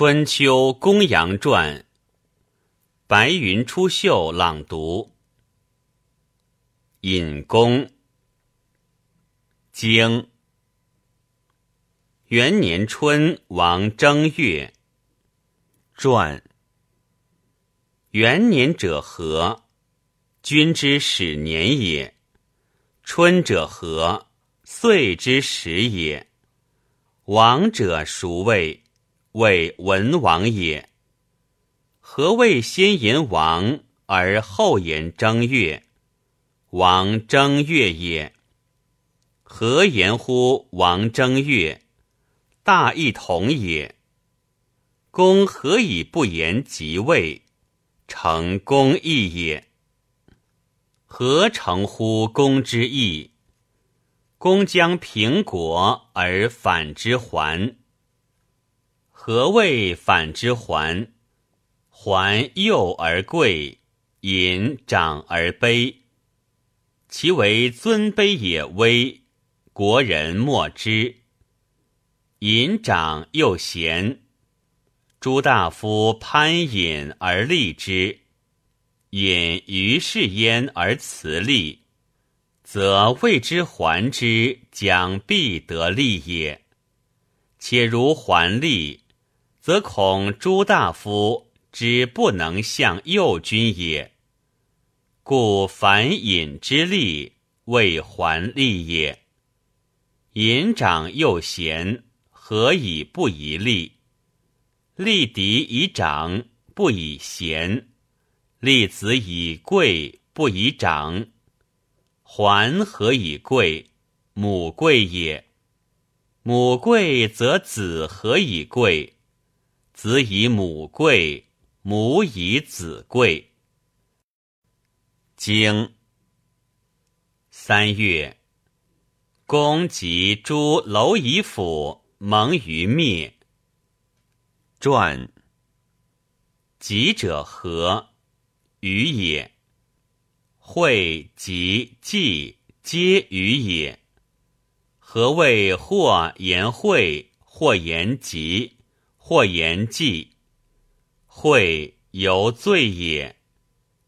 春秋公羊传，白云出岫朗读。隐公，经元年春王正月。传。元年者何？君之始年也。春者何？岁之始也。王者孰谓？谓文王也。何谓先言王而后言正月？王正月也。何言乎王正月？大异同也。公何以不言即位？成公义也。何成乎公之义？公将平国而反之还。何谓反之还？还幼而贵，隐长而卑。其为尊卑也微，国人莫之。隐长又贤，诸大夫攀隐而立之。隐于是焉而辞立，则谓之还之，将必得利也。且如还利。则恐诸大夫之不能向右君也，故反隐之利未还利也。隐长又贤，何以不以利？立嫡以长，不以贤；立子以贵，不以长。还何以贵？母贵也。母贵，则子何以贵？子以母贵，母以子贵。经三月，公及诸蝼蚁府蒙于灭。传。己者何？禹也。会及祭皆禹也。何谓或言会，或言吉？或言祭，会犹罪也；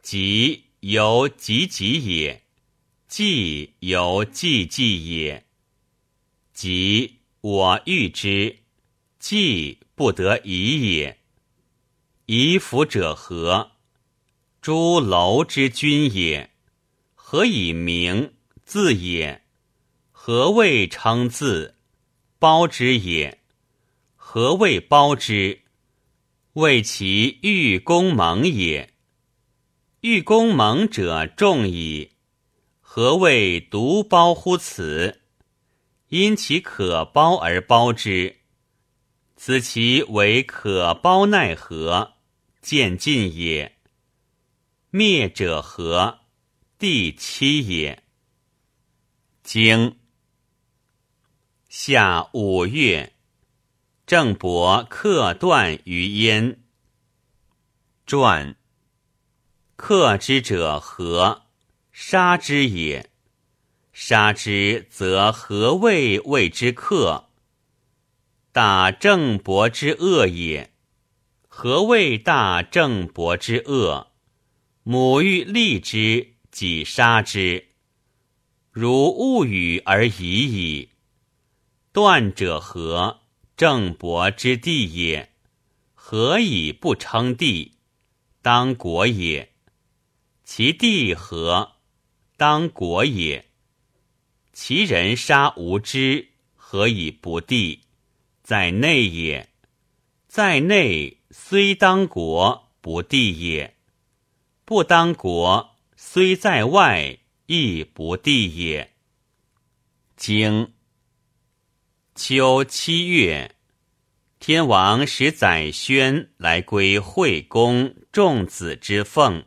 吉犹吉吉也；祭犹祭祭也。即我欲之，计不得已也。夷服者何？诸楼之君也。何以名字也？何谓称字？包之也。何谓包之？谓其欲公盟也。欲公盟者众矣。何谓独包乎此？因其可包而包之。此其为可包奈何？渐进也。灭者何？第七也。经夏五月。郑伯克段于焉。传。克之者何？杀之也。杀之，则何谓谓之克？大郑伯之恶也。何谓大郑伯之恶？母欲立之，己杀之，如物语而已矣。断者何？郑伯之地也，何以不称帝？当国也。其地何？当国也。其人杀无知，何以不地？在内也。在内虽当国，不地也。不当国，虽在外，亦不地也。经。秋七月，天王使宰宣来归惠公仲子之凤。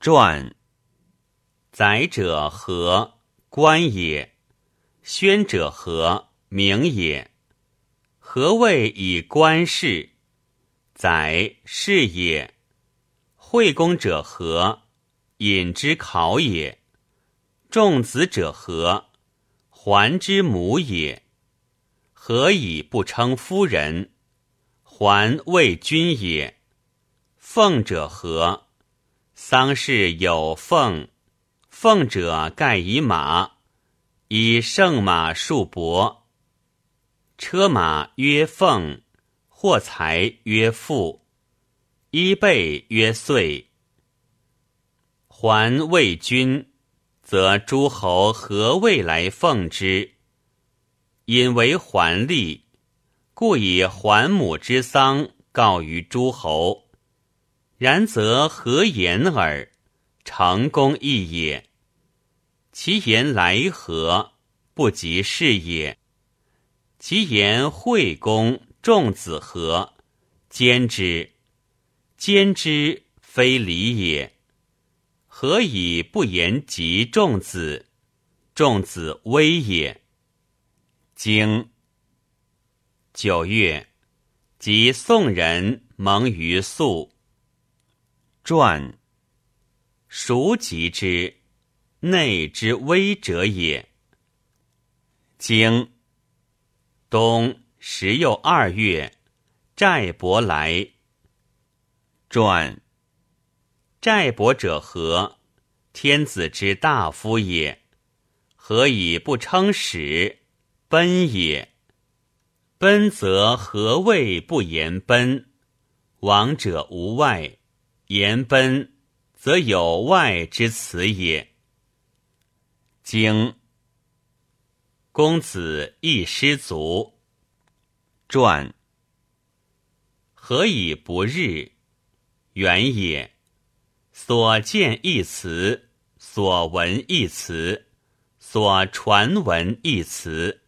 传。宰者何？官也。宣者何？名也。何谓以官事？宰是也。惠公者何？隐之考也。仲子者何？还之母也。何以不称夫人？还魏君也。奉者何？丧事有奉，奉者盖以马，以圣马数帛。车马曰奉，货财曰富，衣被曰岁。还魏君，则诸侯何未来奉之？引为桓立，故以桓母之丧告于诸侯。然则何言耳？成功亦也。其言来何？不及是也。其言惠公仲子何？兼之，兼之非礼也。何以不言及仲子？仲子威也。经九月，即宋人蒙于素。传孰及之？内之微者也。经冬十又二月，寨伯来。传寨伯者何？天子之大夫也。何以不称使？奔也，奔则何谓不言奔？王者无外，言奔则有外之辞也。经公子亦失足。传何以不日？远也。所见一词，所闻一词，所传闻一词。